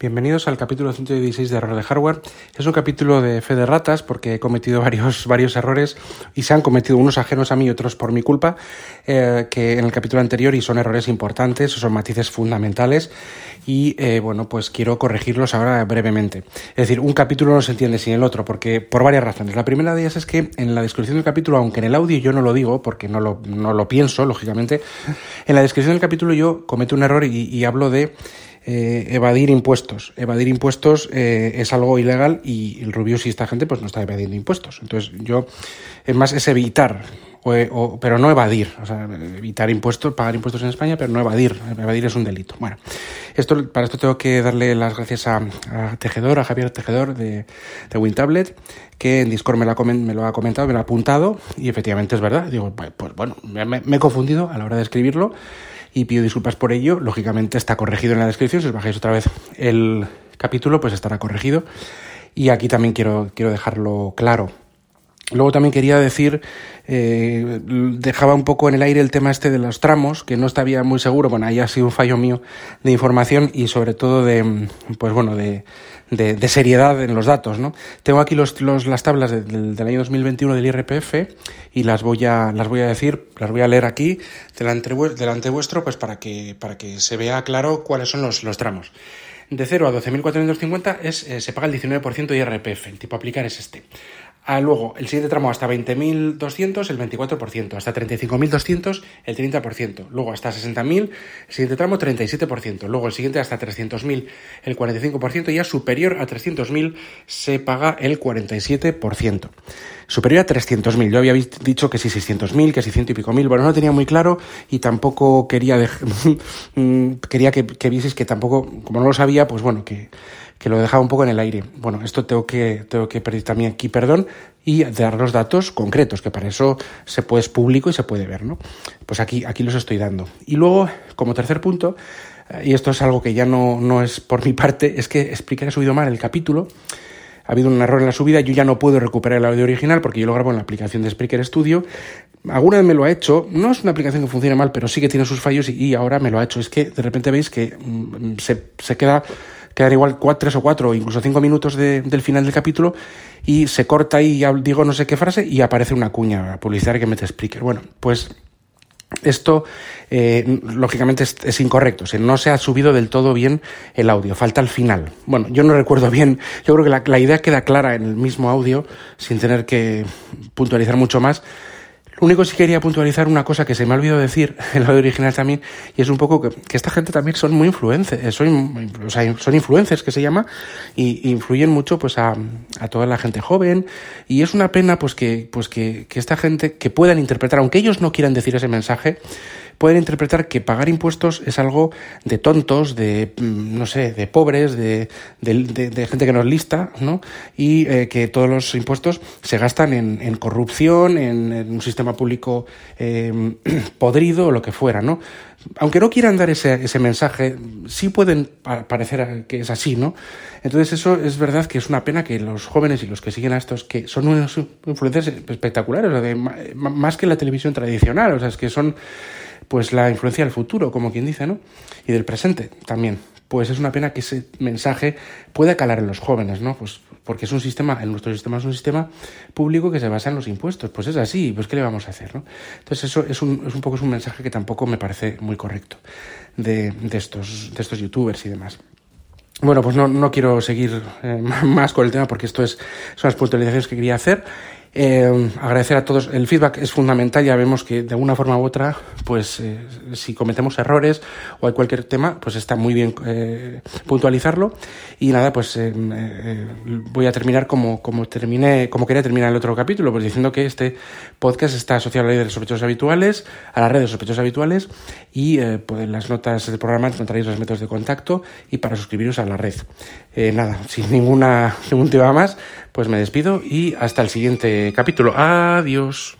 Bienvenidos al capítulo 116 de Error de Hardware. Es un capítulo de fe de ratas porque he cometido varios, varios errores y se han cometido unos ajenos a mí y otros por mi culpa, eh, que en el capítulo anterior y son errores importantes, son matices fundamentales y eh, bueno, pues quiero corregirlos ahora brevemente. Es decir, un capítulo no se entiende sin el otro porque por varias razones. La primera de ellas es que en la descripción del capítulo, aunque en el audio yo no lo digo porque no lo, no lo pienso, lógicamente, en la descripción del capítulo yo cometo un error y, y hablo de eh, evadir impuestos. Evadir impuestos eh, es algo ilegal y el Rubius y esta gente pues no está evadiendo impuestos. Entonces yo, es más, es evitar, o, pero no evadir. O sea, evitar impuestos, pagar impuestos en España, pero no evadir. Evadir es un delito. Bueno, esto, para esto tengo que darle las gracias a, Tejedor, a Javier Tejedor de, de WinTablet, que en Discord me lo, ha, me lo ha comentado, me lo ha apuntado y efectivamente es verdad. Digo, pues bueno, me he confundido a la hora de escribirlo y pido disculpas por ello. Lógicamente está corregido en la descripción. Si os bajáis otra vez el capítulo, pues estará corregido. Y aquí también quiero, quiero dejarlo claro. Luego también quería decir, eh, dejaba un poco en el aire el tema este de los tramos, que no estaba muy seguro, bueno, ahí ha sido un fallo mío de información y sobre todo de, pues bueno, de, de, seriedad en los datos, ¿no? Tengo aquí los, los, las tablas del, año 2021 del IRPF y las voy a, las voy a decir, las voy a leer aquí delante, delante vuestro, pues para que, para que se vea claro cuáles son los, los tramos. De 0 a 12.450 es, eh, se paga el 19% de IRPF, el tipo aplicar es este. Ah, luego, el siguiente tramo hasta 20.200, el 24%. Hasta 35.200, el 30%. Luego, hasta 60.000, el siguiente tramo, 37%. Luego, el siguiente, hasta 300.000, el 45%. Y ya superior a 300.000, se paga el 47%. Superior a 300.000. Yo había dicho que sí 600.000, que 600 y pico mil. Bueno, no tenía muy claro y tampoco quería, quería que, que que tampoco, como no lo sabía, pues bueno, que que lo dejaba un poco en el aire. Bueno, esto tengo que, tengo que pedir también aquí perdón y dar los datos concretos, que para eso se puede, es público y se puede ver, ¿no? Pues aquí, aquí los estoy dando. Y luego, como tercer punto, eh, y esto es algo que ya no, no es por mi parte, es que expliqué que he subido mal el capítulo. Ha habido un error en la subida, yo ya no puedo recuperar el audio original porque yo lo grabo en la aplicación de Spreaker Studio. Alguna vez me lo ha hecho, no es una aplicación que funcione mal, pero sí que tiene sus fallos y, y ahora me lo ha hecho. Es que de repente veis que mm, se, se queda quedar igual cuatro, tres o cuatro incluso cinco minutos del final del capítulo y se corta y digo no sé qué frase y aparece una cuña publicitaria que me te explique. Bueno, pues esto, eh, lógicamente, es, incorrecto. O no se ha subido del todo bien el audio. Falta el final. Bueno, yo no recuerdo bien. Yo creo que la idea queda clara en el mismo audio, sin tener que puntualizar mucho más. Lo único que sí quería puntualizar una cosa que se me ha olvidado decir en audio original también, y es un poco que, esta gente también son muy influencers, eh, son, son influencers que se llama, y, influyen mucho pues a, a, toda la gente joven, y es una pena pues que, pues que, que esta gente que puedan interpretar, aunque ellos no quieran decir ese mensaje, pueden interpretar que pagar impuestos es algo de tontos, de, mm, no sé, de pobres, de, gente que no es lista, ¿no? Y eh, que todos los impuestos se gastan en, en corrupción, en, un sistema público eh, podrido o lo que fuera, ¿no? Aunque no quieran dar ese, ese mensaje, sí pueden parecer que es así, ¿no? Entonces eso es verdad que es una pena que los jóvenes y los que siguen a estos, que son unos influencers espectaculares, o de, más que la televisión tradicional, o sea, es que son pues la influencia del futuro, como quien dice, ¿no? Y del presente también. Pues es una pena que ese mensaje pueda calar en los jóvenes, ¿no? Pues porque es un sistema, en nuestro sistema es un sistema público que se basa en los impuestos. Pues es así, pues ¿qué le vamos a hacer, no? Entonces eso es un, es un poco es un mensaje que tampoco me parece muy correcto de, de, estos, de estos youtubers y demás. Bueno, pues no, no quiero seguir eh, más con el tema porque esto es, son las puntualizaciones que quería hacer. Eh, agradecer a todos. El feedback es fundamental. Ya vemos que de alguna forma u otra, pues eh, si cometemos errores o hay cualquier tema, pues está muy bien eh, puntualizarlo. Y nada, pues eh, voy a terminar como, como terminé, como quería terminar el otro capítulo, pues diciendo que este podcast está asociado a la ley de sospechosos habituales, a la red de sospechosos habituales, y pues en las notas del programa encontraréis los métodos de contacto y para suscribiros a la red. nada, sin ninguna ningún tema más, pues me despido y hasta el siguiente capítulo. Adiós.